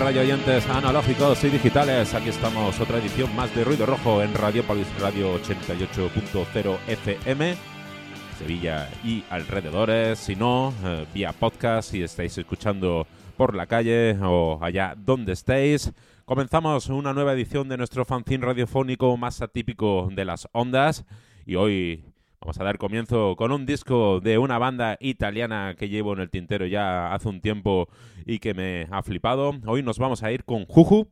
Radio oyentes analógicos y digitales. Aquí estamos, otra edición más de Ruido Rojo en Radiopolis Radio 88.0 FM, Sevilla y alrededores. Si no, eh, vía podcast, si estáis escuchando por la calle o allá donde estéis. Comenzamos una nueva edición de nuestro fanzine radiofónico más atípico de las ondas. Y hoy Vamos a dar comienzo con un disco de una banda italiana que llevo en el tintero ya hace un tiempo y que me ha flipado. Hoy nos vamos a ir con Juju,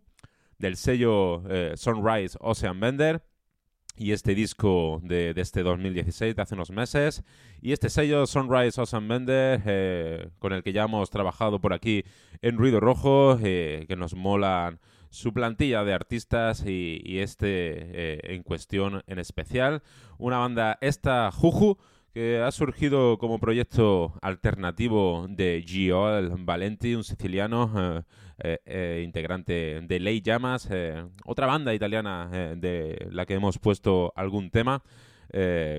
del sello eh, Sunrise Ocean Bender. Y este disco de, este 2016, de hace unos meses. Y este sello Sunrise Ocean Bender, eh, con el que ya hemos trabajado por aquí en Ruido Rojo, eh, que nos molan su plantilla de artistas y, este eh, en cuestión en especial. Una banda, esta Juju, que ha surgido como proyecto alternativo de Gio Valenti, un siciliano eh, eh, integrante de Ley Llamas, otra banda italiana de la que hemos puesto algún tema,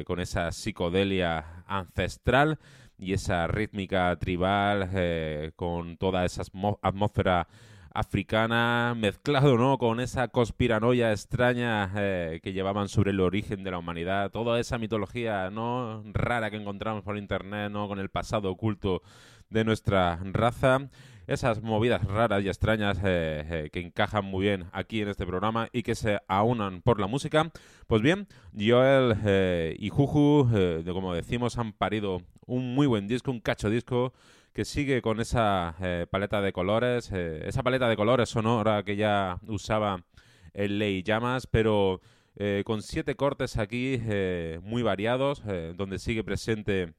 con esa psicodelia ancestral y esa rítmica tribal, con toda esa atmósfera africana mezclado ¿no? con esa conspiranoia extraña eh, que llevaban sobre el origen de la humanidad, toda esa mitología no rara que encontramos por internet, ¿no? con el pasado oculto de nuestra raza, esas movidas raras y extrañas eh, eh, que encajan muy bien aquí en este programa y que se aunan por la música. Pues bien, Joel y Juju, como decimos, han parido un muy buen disco, un cacho disco que sigue con esa eh, paleta de colores, eh, esa paleta de colores sonora que ya usaba el Ley Llamas, pero eh, con siete cortes aquí muy variados, donde sigue presente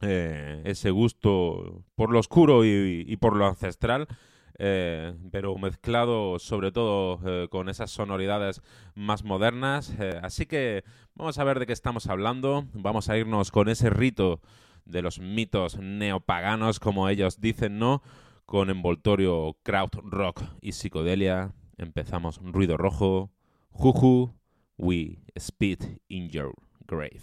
ese gusto por lo oscuro y, por lo ancestral. pero mezclado sobre todo con esas sonoridades más modernas. así que vamos a ver de qué estamos hablando. Vamos a irnos con ese rito de los mitos neopaganos, como ellos dicen, ¿no? Con envoltorio kraut rock y psicodelia. Empezamos ruido rojo. Juju, we spit in your grave.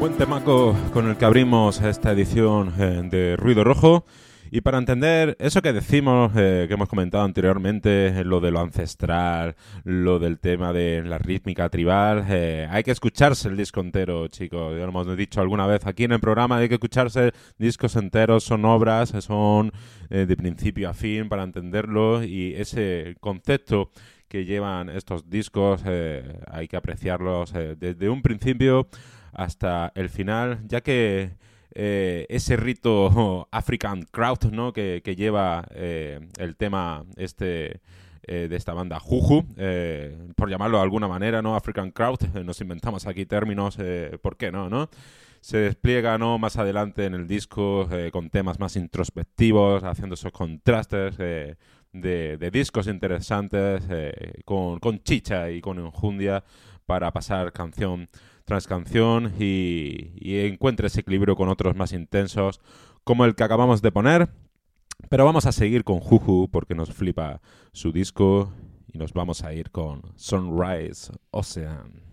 Buen temaco con el que abrimos esta edición eh, de Ruido Rojo. Y para entender eso que decimos, eh, que hemos comentado anteriormente, lo de lo ancestral, lo del tema de la rítmica tribal, eh, hay que escucharse el disco entero, chicos. Ya lo hemos dicho alguna vez aquí en el programa, hay que escucharse discos enteros, son obras, son de principio a fin para entenderlo y ese concepto que llevan estos discos hay que apreciarlos desde un principio hasta el final, ya que eh, ese rito African Crowd ¿no? que, lleva eh, el tema este eh, de esta banda Juju, por llamarlo de alguna manera, ¿no? African Crowd, nos inventamos aquí términos, ¿por qué no? no? Se despliega ¿no? más adelante en el disco con temas más introspectivos, haciendo esos contrastes de, discos interesantes, con, con chicha y con enjundia para pasar canción tras canción y, y encuentre ese equilibrio con otros más intensos como el que acabamos de poner. Pero vamos a seguir con Juju porque nos flipa su disco y nos vamos a ir con Sunrise Ocean.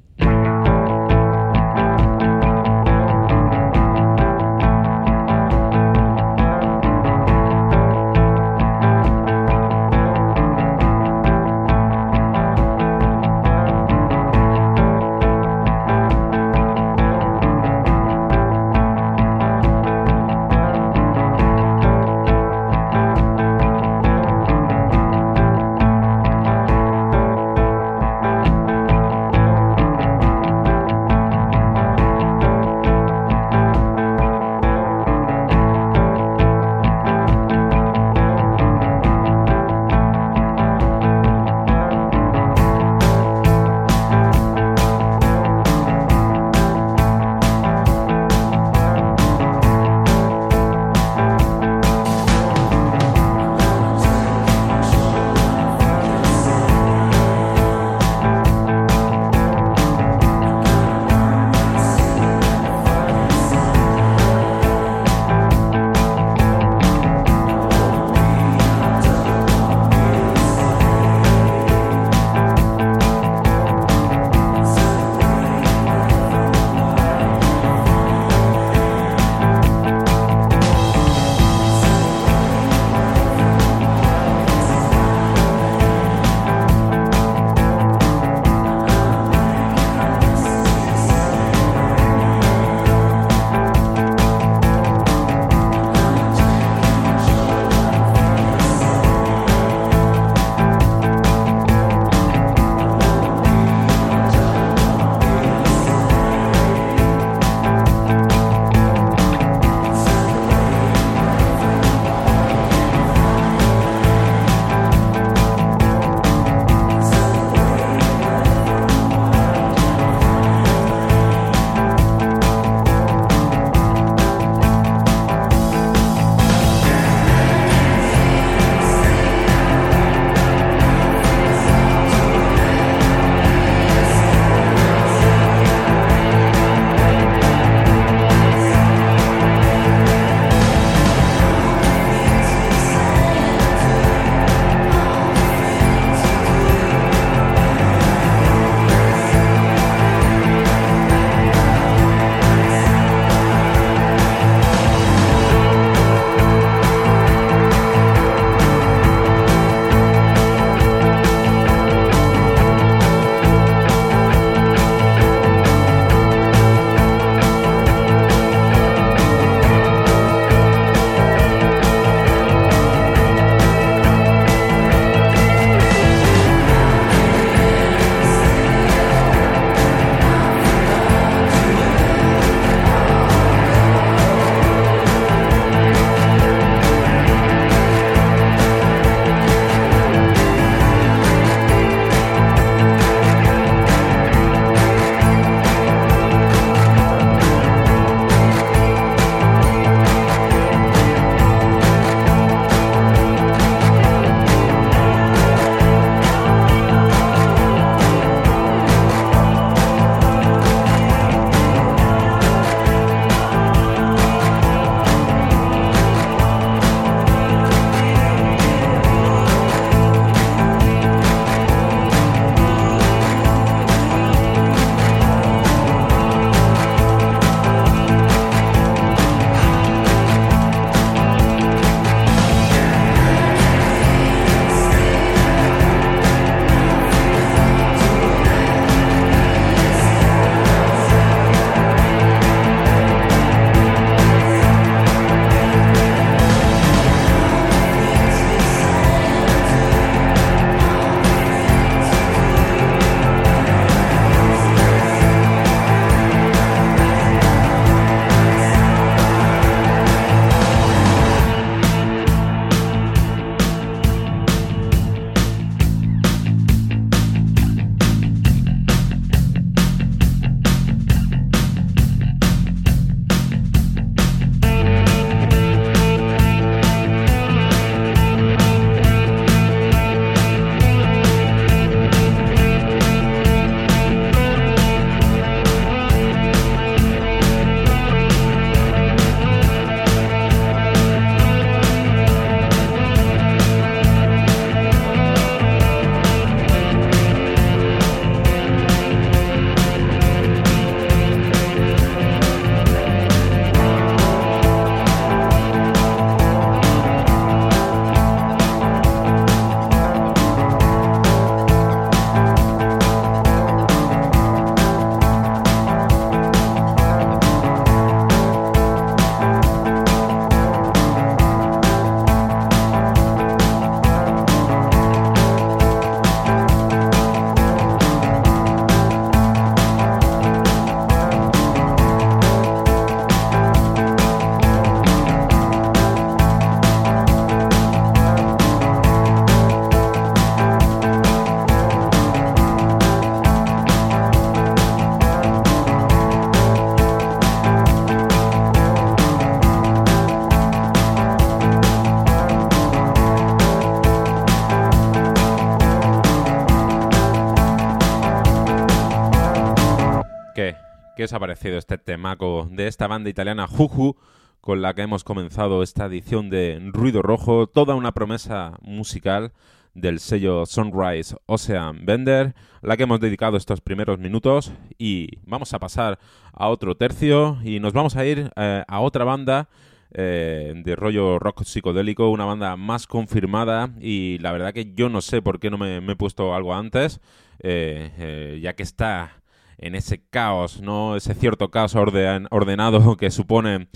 Os ha parecido este temaco de esta banda italiana Juju con la que hemos comenzado esta edición de Ruido Rojo? Toda una promesa musical del sello Sunrise Ocean Bender, la que hemos dedicado estos primeros minutos y vamos a pasar a otro tercio y nos vamos a ir eh, a otra banda eh, de rollo rock psicodélico, una banda más confirmada y la verdad que yo no sé por qué no me, he puesto algo antes, eh, ya que está en ese caos, ¿no? ese cierto caos ordenado que supone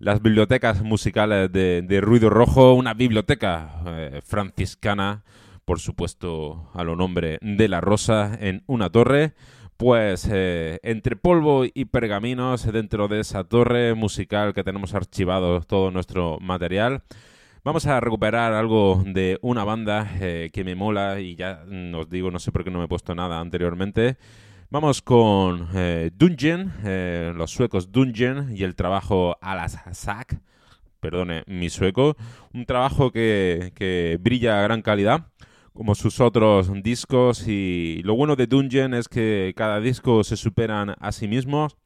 las bibliotecas musicales de, Ruido Rojo, una biblioteca eh, franciscana, por supuesto a lo nombre de la Rosa, en una torre. Pues eh, entre polvo y pergaminos dentro de esa torre musical que tenemos archivado todo nuestro material, vamos a recuperar algo de una banda eh, que me mola y ya os digo, no sé por qué no me he puesto nada anteriormente. Vamos con eh, Dungeon, eh, los suecos Dungeon y el trabajo Alasak, perdone mi sueco, un trabajo que, brilla a gran calidad como sus otros discos. Y lo bueno de Dungeon es que cada disco se superan a sí mismos.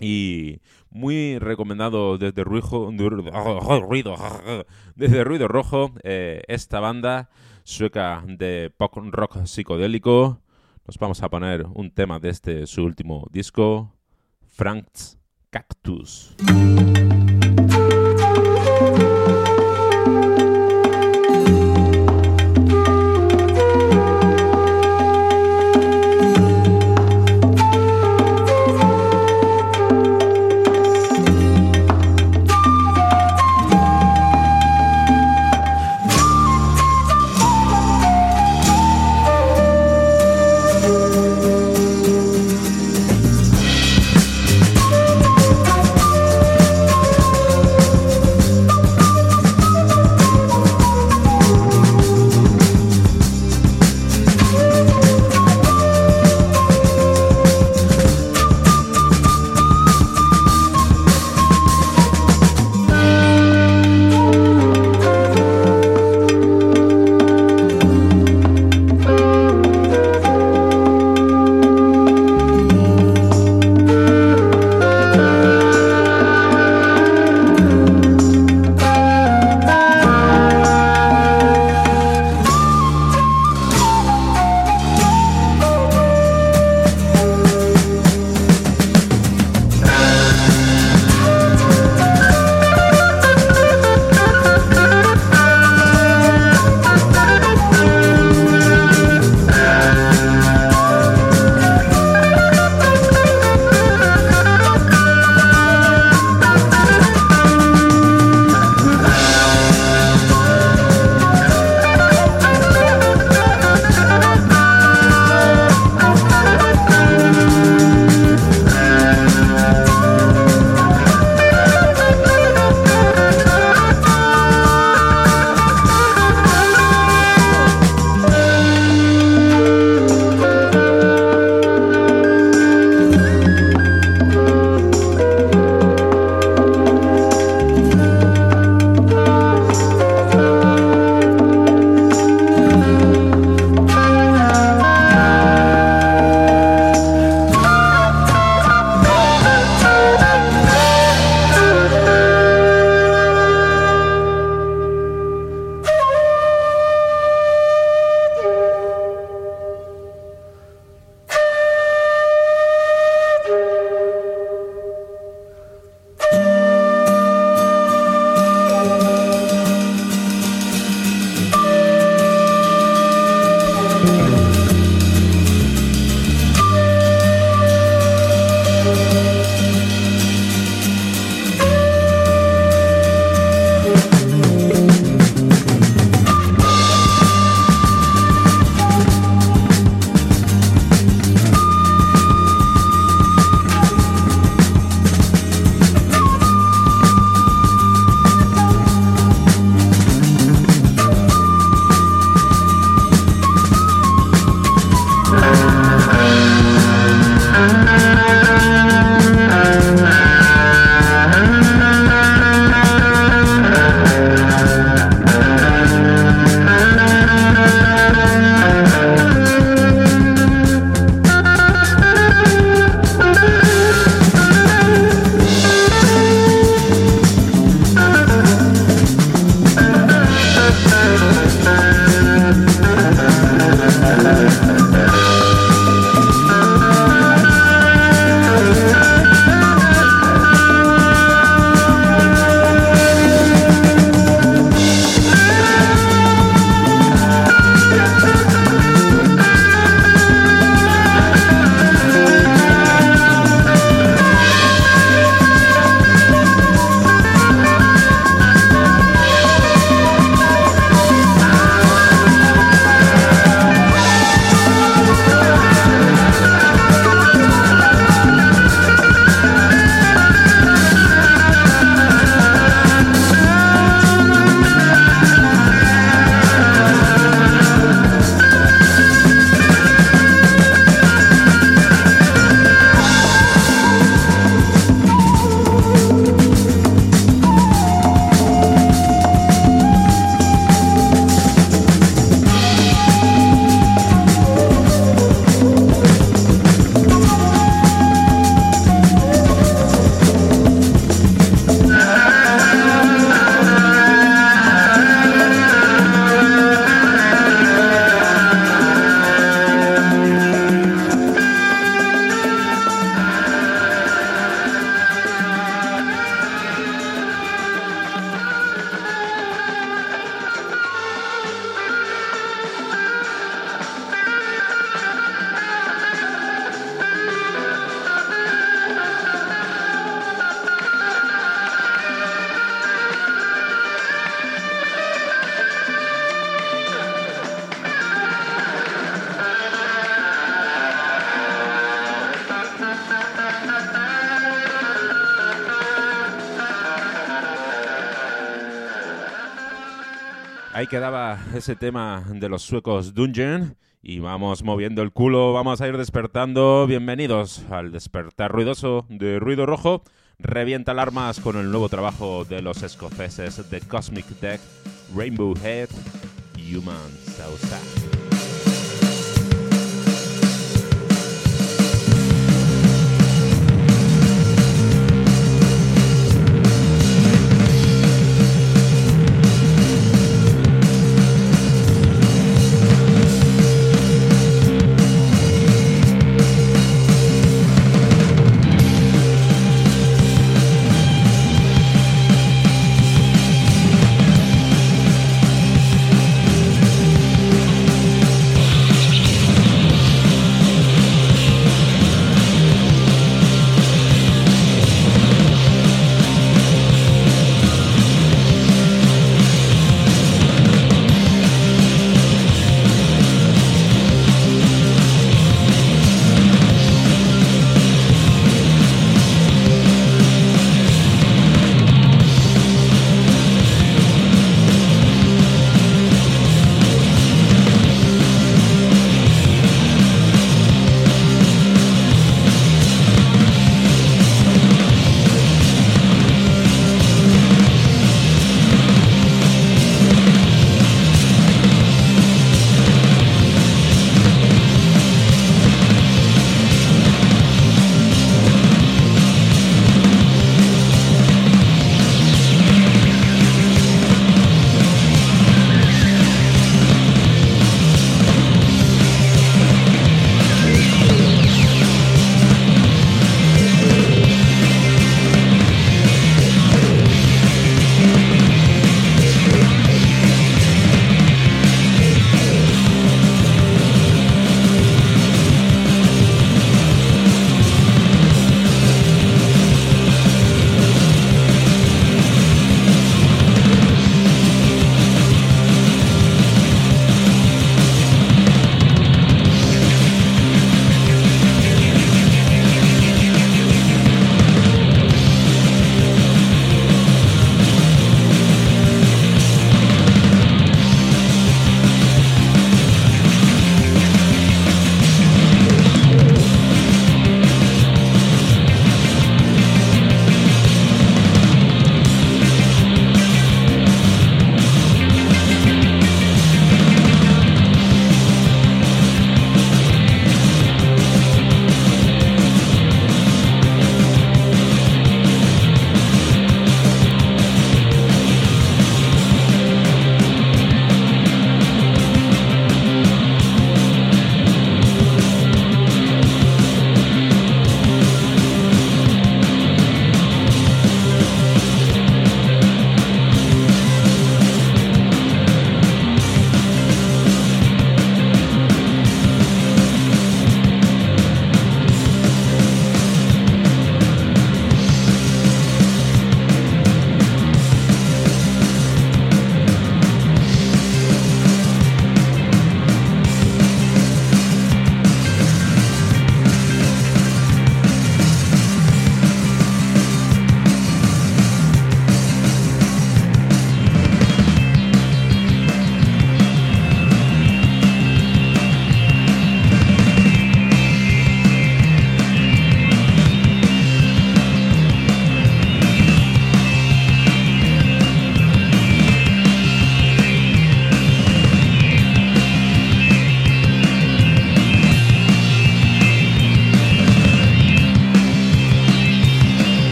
Y muy recomendado desde Ruido, desde Ruido Rojo eh, esta banda sueca de pop rock psicodélico nos vamos a poner un tema de este su último disco, Frank's Cactus. Ese tema de los suecos Dungeon. Y vamos moviendo el culo, vamos a ir despertando. Bienvenidos al despertar ruidoso de Ruido Rojo. Revienta alarmas con el nuevo trabajo de los escoceses de Cosmic Deck, Rainbow Head, Human South.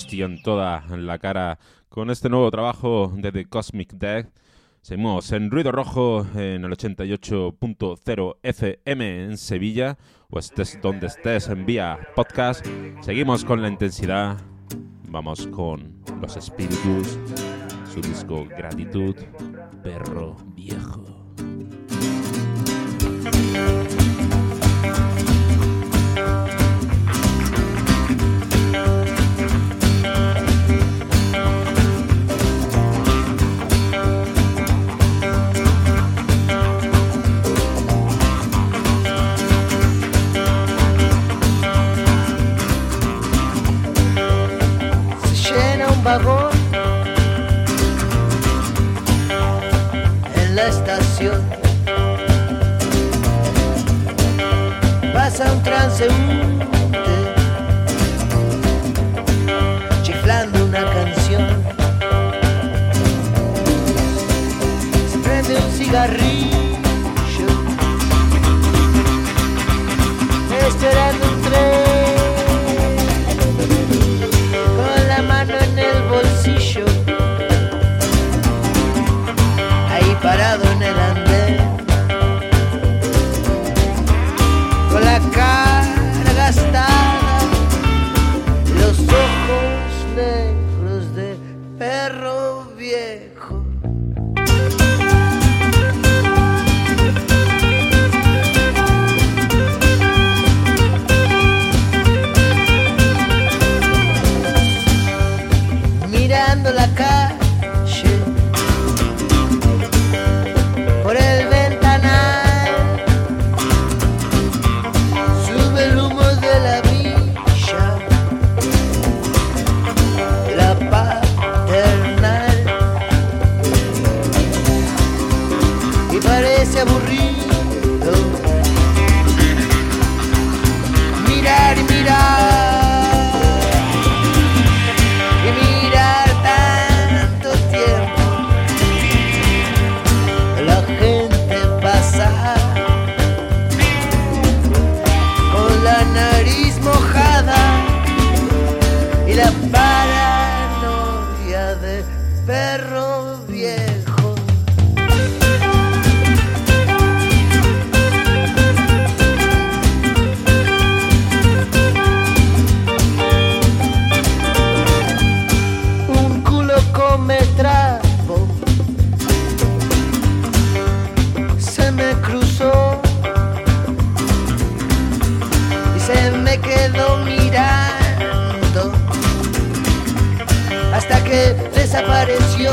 Hostia en toda la cara con este nuevo trabajo de The Cosmic Death. Seguimos en Ruido Rojo en el 88.0 FM en Sevilla, o estés donde estés en vía podcast. Seguimos con la intensidad. Vamos con los espíritus, su disco Gratitud, Perro Viejo. Pasa un transeúnte desapareció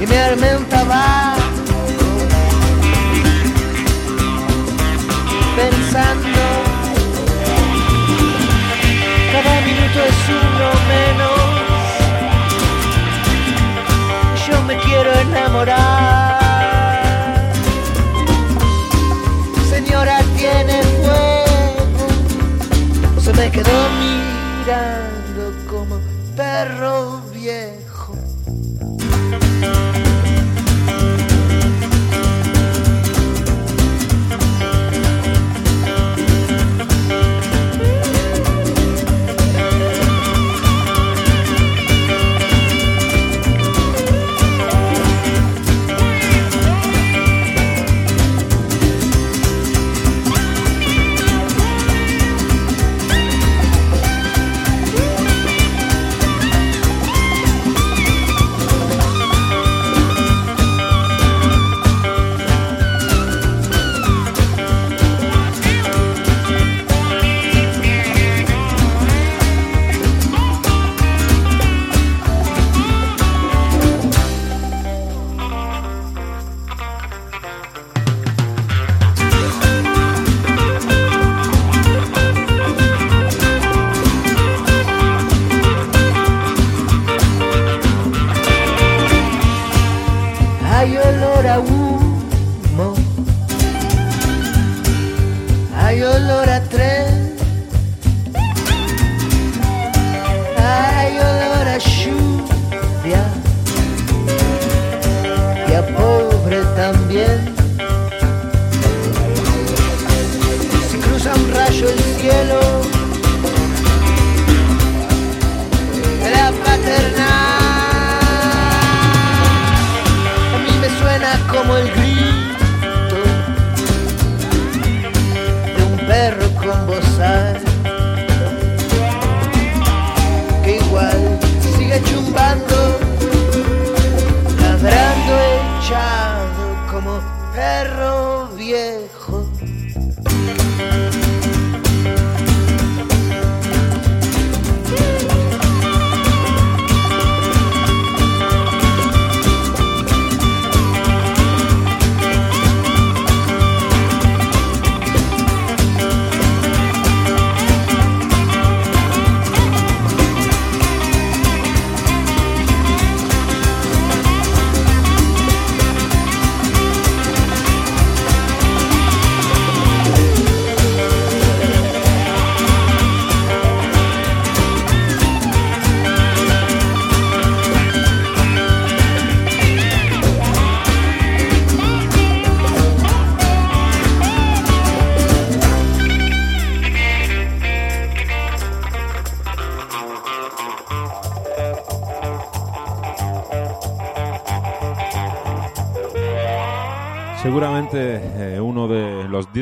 y me armé pensando cada minuto es uno menos. Yo me quiero enamorar. Señora, tiene fuego. Se me quedó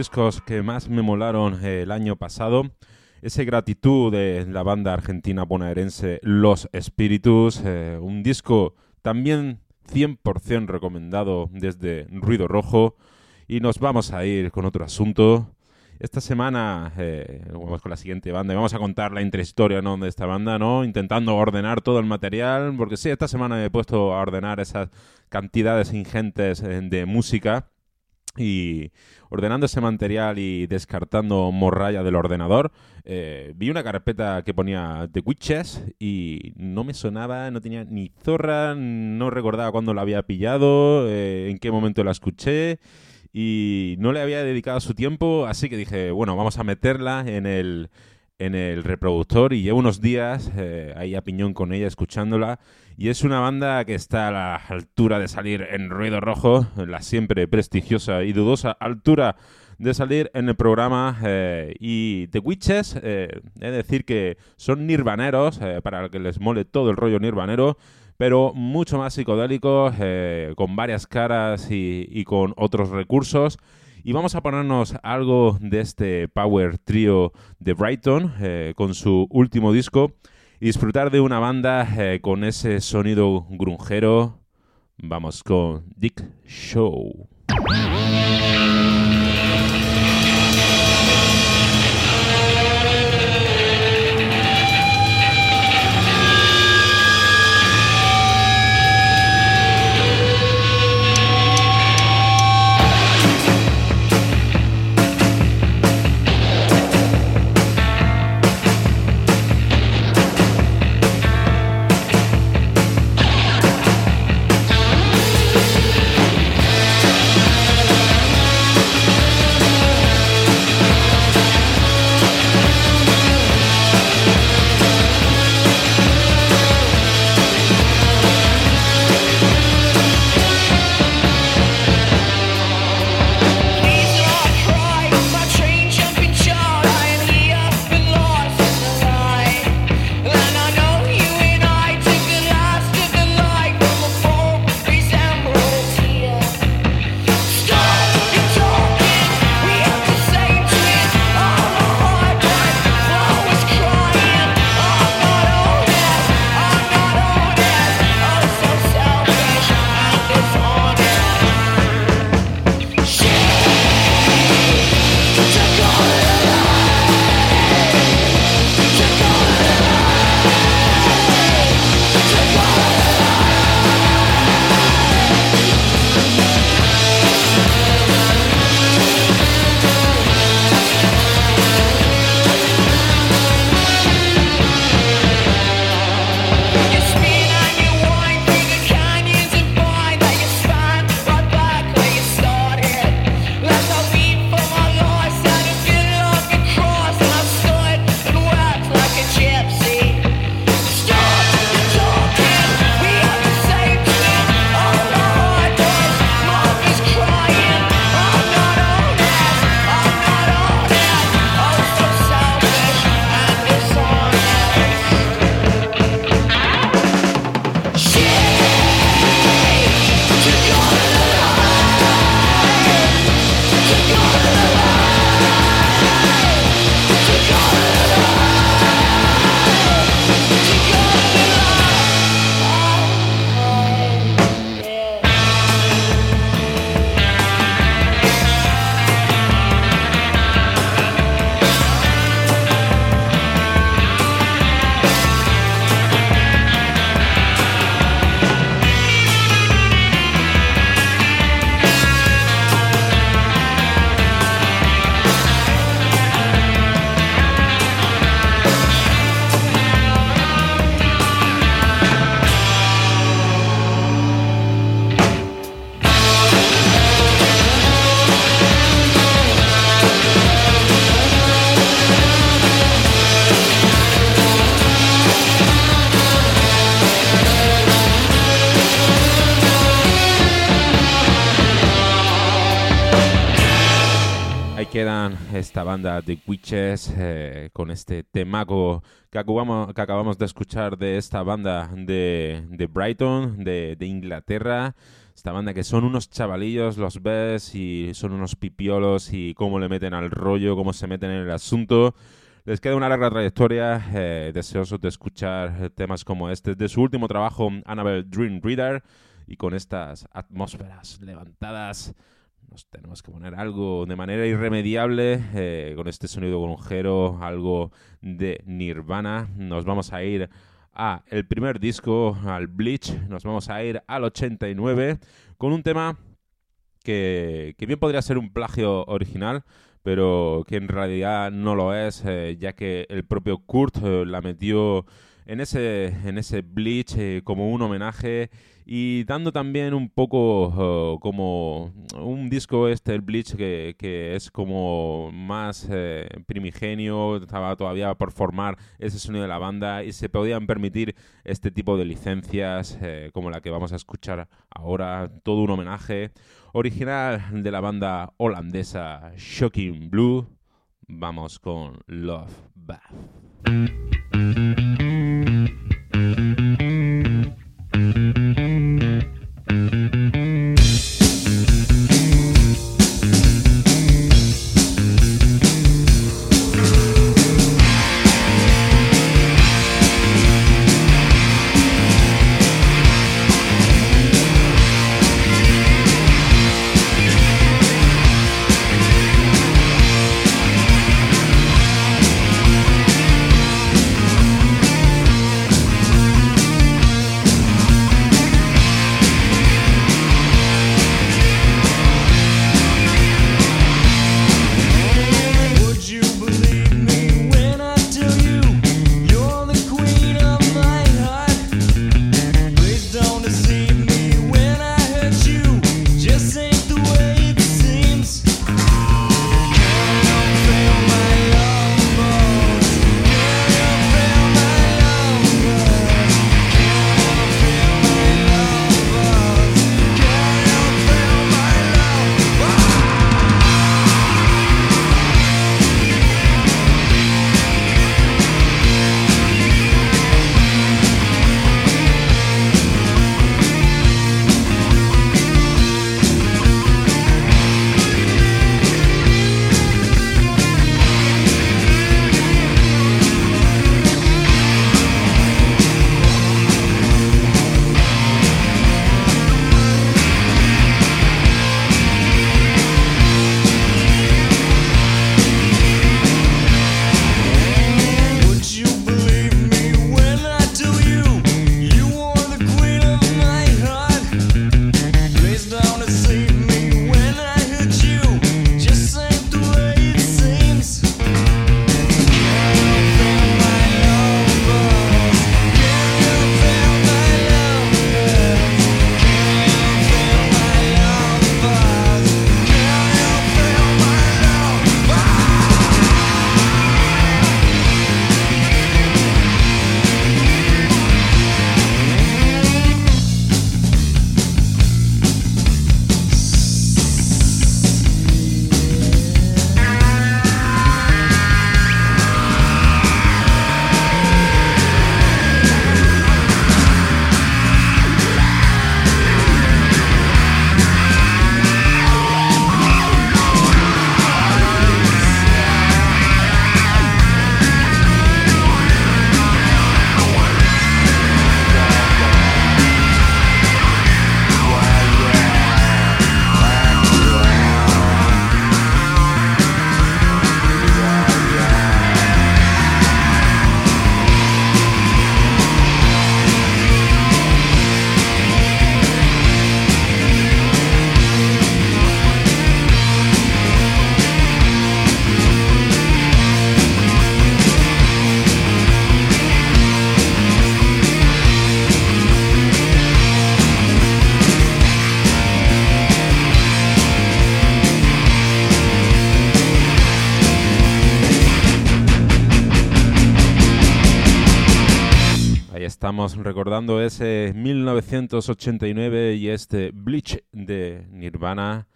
discos que más me molaron eh, el año pasado, ese gratitud de la banda argentina bonaerense Los Espíritus, eh, un disco también 100% recomendado desde Ruido Rojo. Y nos vamos a ir con otro asunto. Esta semana vamos con la siguiente banda y vamos a contar la intrahistoria ¿no? de esta banda, ¿no? Intentando ordenar todo el material, porque sí, esta semana me he puesto a ordenar esas cantidades ingentes de música y ordenando ese material y descartando morralla del ordenador, eh, vi una carpeta que ponía The Witches y no me sonaba, no tenía ni zorra, no recordaba cuándo la había pillado, eh, en qué momento la escuché y no le había dedicado su tiempo, así que dije, bueno, vamos a meterla en el, en el reproductor y llevo unos días eh, ahí a piñón con ella escuchándola y es una banda que está a la altura de salir en ruido rojo, la siempre prestigiosa y dudosa altura de salir en el programa eh, y The Witches, eh, es decir que son nirvaneros, para que les mole todo el rollo nirvanero, pero mucho más psicodélicos, con varias caras y con otros recursos. Y vamos a ponernos algo de este Power Trio de Brighton eh, con su último disco y disfrutar de una banda eh, con ese sonido grunjero. Vamos con Dick Show. Esta banda de Witches eh, con este temaco que acabamos, de escuchar de esta banda de, Brighton, de, de, Inglaterra. Esta banda que son unos chavalillos, los ves y son unos pipiolos y cómo le meten al rollo, cómo se meten en el asunto. Les queda una larga trayectoria, eh, deseosos de escuchar temas como este de su último trabajo, Annabelle Dream Reader, y con estas atmósferas levantadas tenemos que poner algo de manera irremediable eh, con este sonido conjero, algo de Nirvana. Nos vamos a ir a el primer disco, al Bleach, nos vamos a ir al 89 con un tema que, bien podría ser un plagio original, pero que en realidad no lo es, eh, ya que el propio Kurt eh, la metió en ese, en ese Bleach como un homenaje y dando también un poco uh, como un disco este, el Bleach, que, que es como más eh, primigenio, estaba todavía por formar ese sonido de la banda y se podían permitir este tipo de licencias eh, como la que vamos a escuchar ahora, todo un homenaje original de la banda holandesa Shocking Blue. Vamos con Love Bath. Recordando ese 1989 y este Bleach de Nirvana,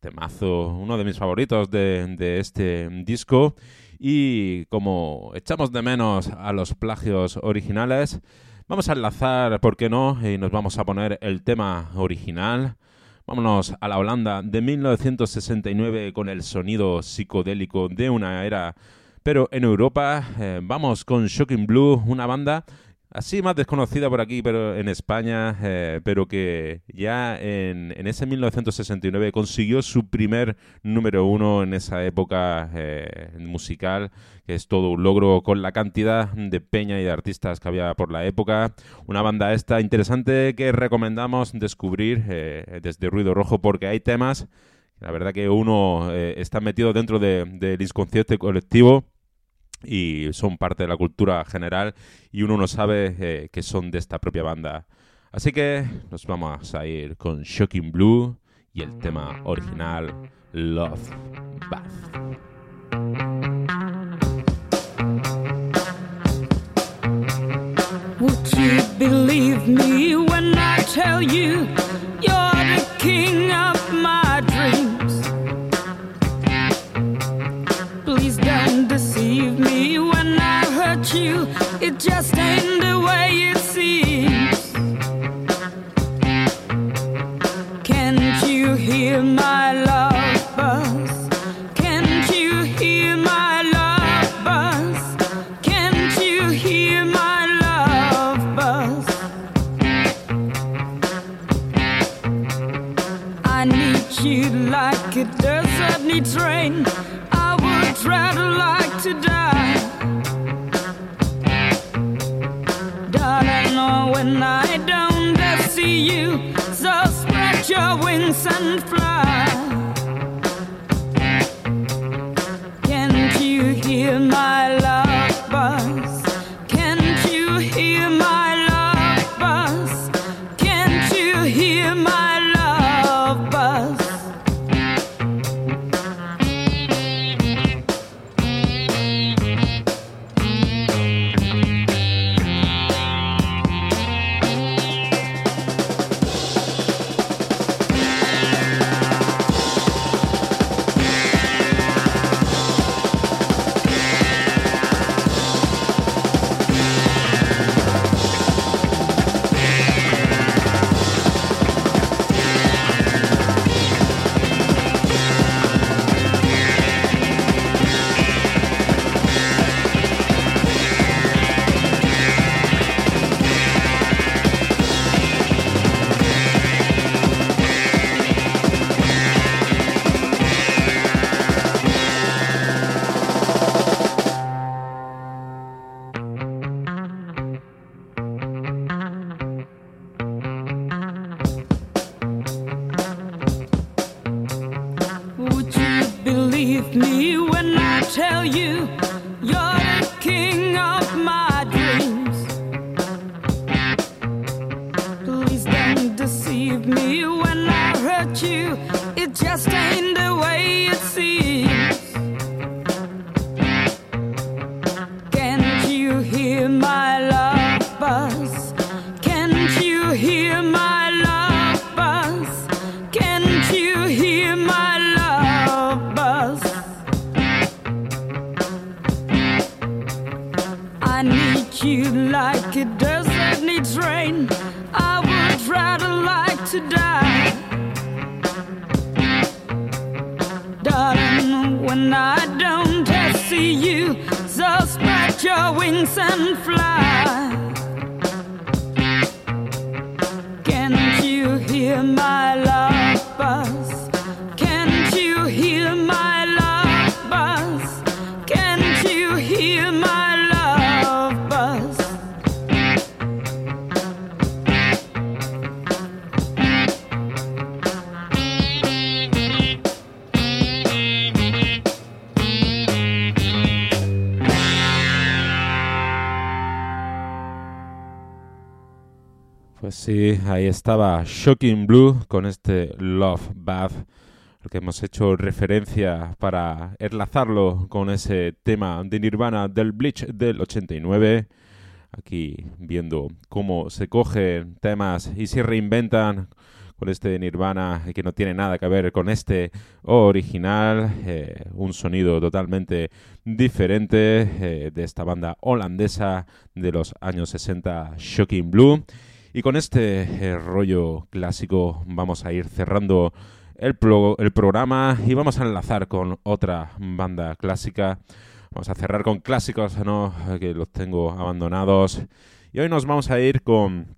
temazo, uno de mis favoritos de, este disco. Y como echamos de menos a los plagios originales, vamos a enlazar, ¿por qué no? Y nos vamos a poner el tema original. Vámonos a la Holanda de 1969 con el sonido psicodélico de una era, pero en Europa eh, vamos con Shocking Blue, una banda así más desconocida por aquí, pero en España, eh, pero que ya en, en, ese 1969 consiguió su primer número uno en esa época eh, musical, que es todo un logro con la cantidad de peña y de artistas que había por la época. Una banda esta interesante que recomendamos descubrir eh, desde Ruido Rojo porque hay temas, la verdad que uno está metido dentro del de, inconsciente colectivo y son parte de la cultura general y uno no sabe eh, que son de esta propia banda. Así que nos vamos a ir con Shocking Blue y el tema original Love Bath. Would you believe me when I tell you you're the king of my you. It just ain't the way it seems. Can't you hear my love buzz? Can't you hear my love buzz? Can't you hear my love buzz? I need you like a desert needs rain. I would rather like to die. When I don't see you, so spread your wings and fly. Can't you hear my your sí, ahí estaba Shocking Blue con este Love Bath, al que hemos hecho referencia para enlazarlo con ese tema de Nirvana del Bleach del 89. Aquí viendo cómo se cogen temas y se reinventan con este Nirvana que no tiene nada que ver con este original, eh, un sonido totalmente diferente eh, de esta banda holandesa de los años 60, Shocking Blue. Y con este eh, rollo clásico vamos a ir cerrando el, el programa y vamos a enlazar con otra banda clásica. Vamos a cerrar con clásicos, ¿no? que los tengo abandonados. Y hoy nos vamos a ir con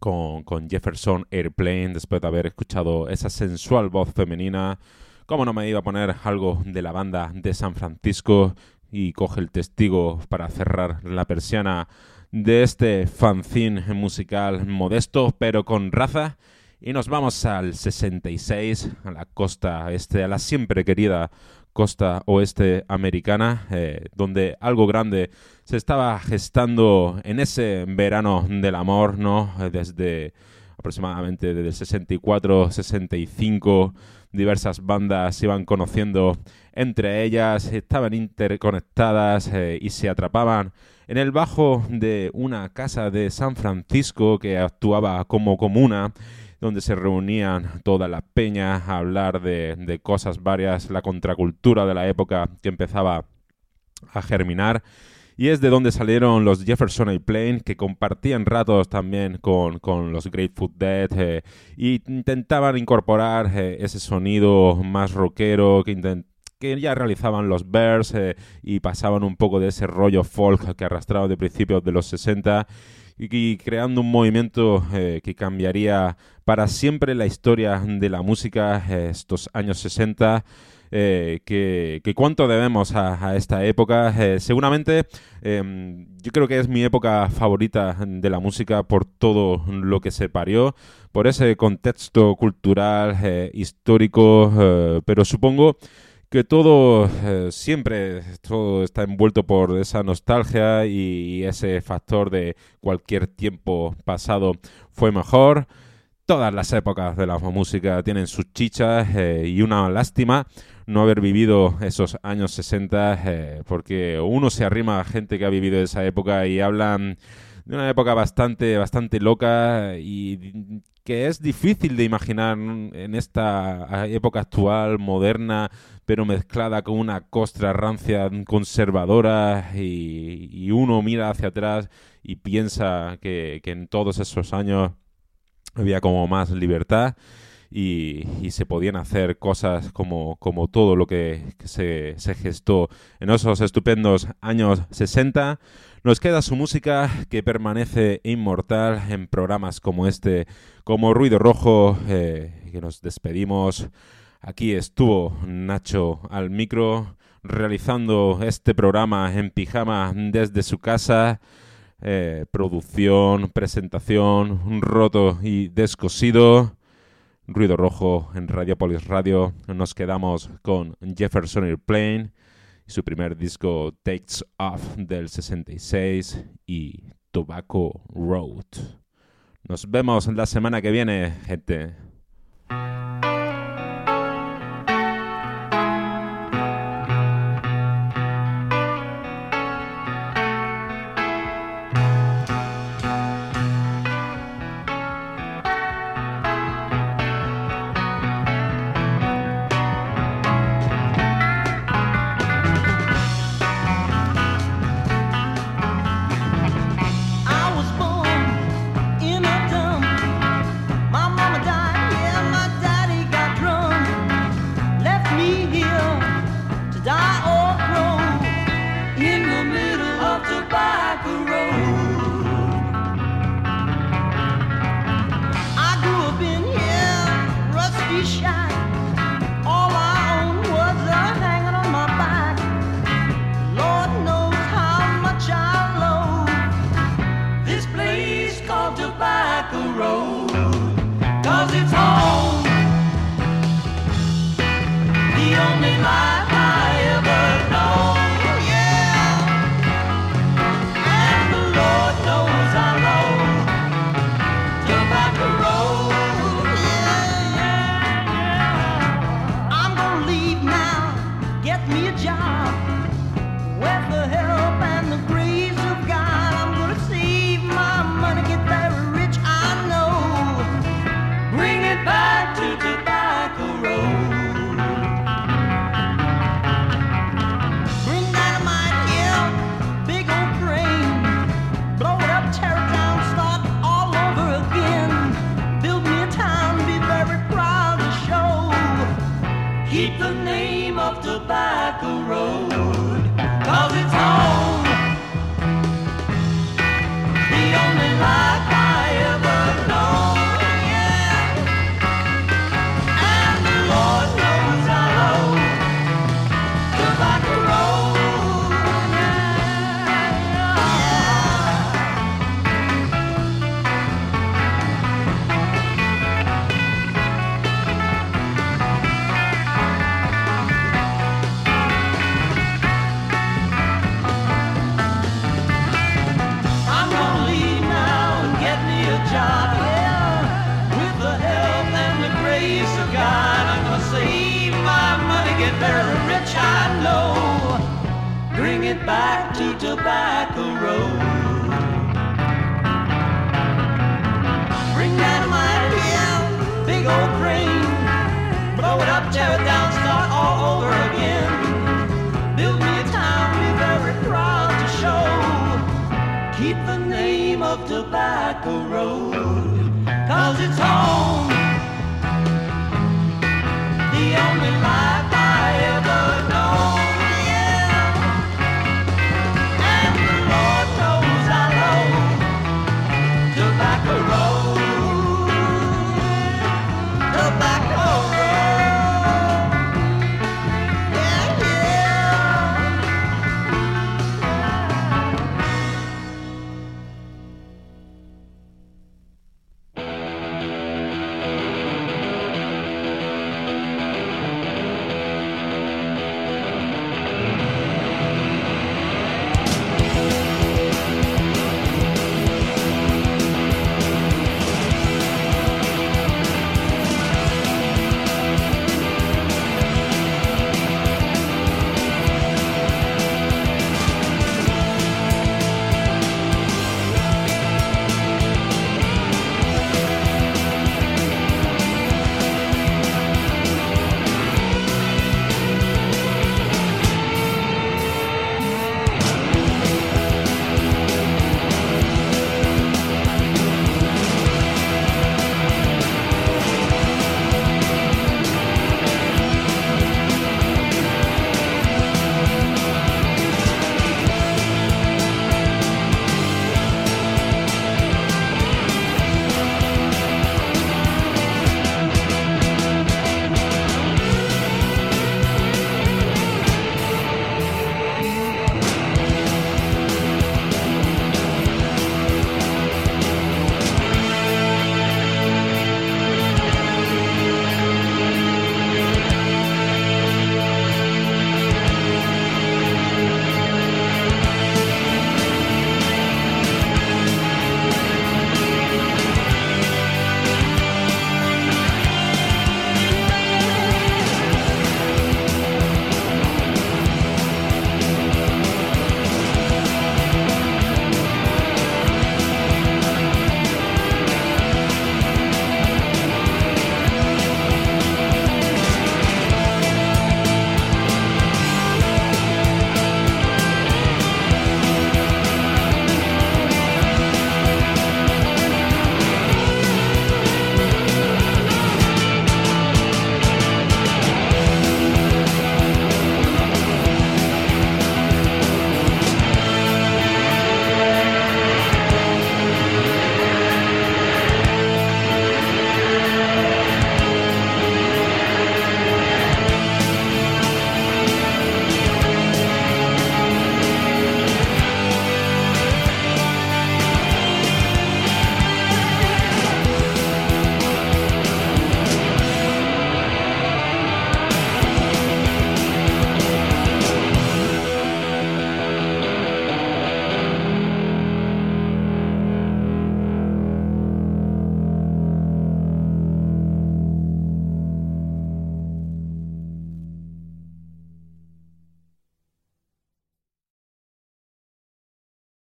con, Jefferson Airplane después de haber escuchado esa sensual voz femenina. ¿Cómo no me iba a poner algo de la banda de San Francisco? Y coge el testigo para cerrar la persiana de este fanzine musical modesto pero con raza. Y nos vamos al 66, a la costa este, a la siempre querida costa oeste americana, eh, donde algo grande se estaba gestando en ese verano del amor, ¿no? Desde aproximadamente desde el 64, 65, diversas bandas se iban conociendo entre ellas, estaban interconectadas eh, y se atrapaban en el bajo de una casa de San Francisco que actuaba como comuna donde se reunían todas las peñas a hablar de, cosas varias, la contracultura de la época que empezaba a germinar. Y es de donde salieron los Jefferson Airplane, que compartían ratos también con, los Grateful Dead e intentaban incorporar eh, ese sonido más rockero que, que ya realizaban los Bears eh, y pasaban un poco de ese rollo folk que arrastraban de principios de los 60 y, creando un movimiento eh, que cambiaría para siempre la historia de la música eh, estos años 60. Eh, que, cuánto debemos a, esta época. seguramente em, yo creo que es mi época favorita de la música por todo lo que se parió, por ese contexto cultural, histórico, pero supongo que todo eh, siempre todo está envuelto por esa nostalgia y, ese factor de cualquier tiempo pasado fue mejor. Todas las épocas de la música tienen sus chichas eh, y una lástima no haber vivido esos años 60 eh, porque uno se arrima a gente que ha vivido esa época y hablan de una época bastante, bastante loca y que es difícil de imaginar en esta época actual, moderna, pero mezclada con una costra rancia conservadora y, uno mira hacia atrás y piensa que, en todos esos años había como más libertad. Y, se podían hacer cosas como, como todo lo que, se, se, gestó en esos estupendos años 60. Nos queda su música que permanece inmortal en programas como este, como Ruido Rojo, eh, que nos despedimos. Aquí estuvo Nacho al micro realizando este programa en pijama desde su casa. Eh, producción, presentación, roto y descosido. Ruido Rojo en Radiopolis Radio. Nos quedamos con Jefferson Airplane su primer disco Takes Off del 66 y Tobacco Road. Nos vemos la semana que viene, gente. die. Road, cause it's home.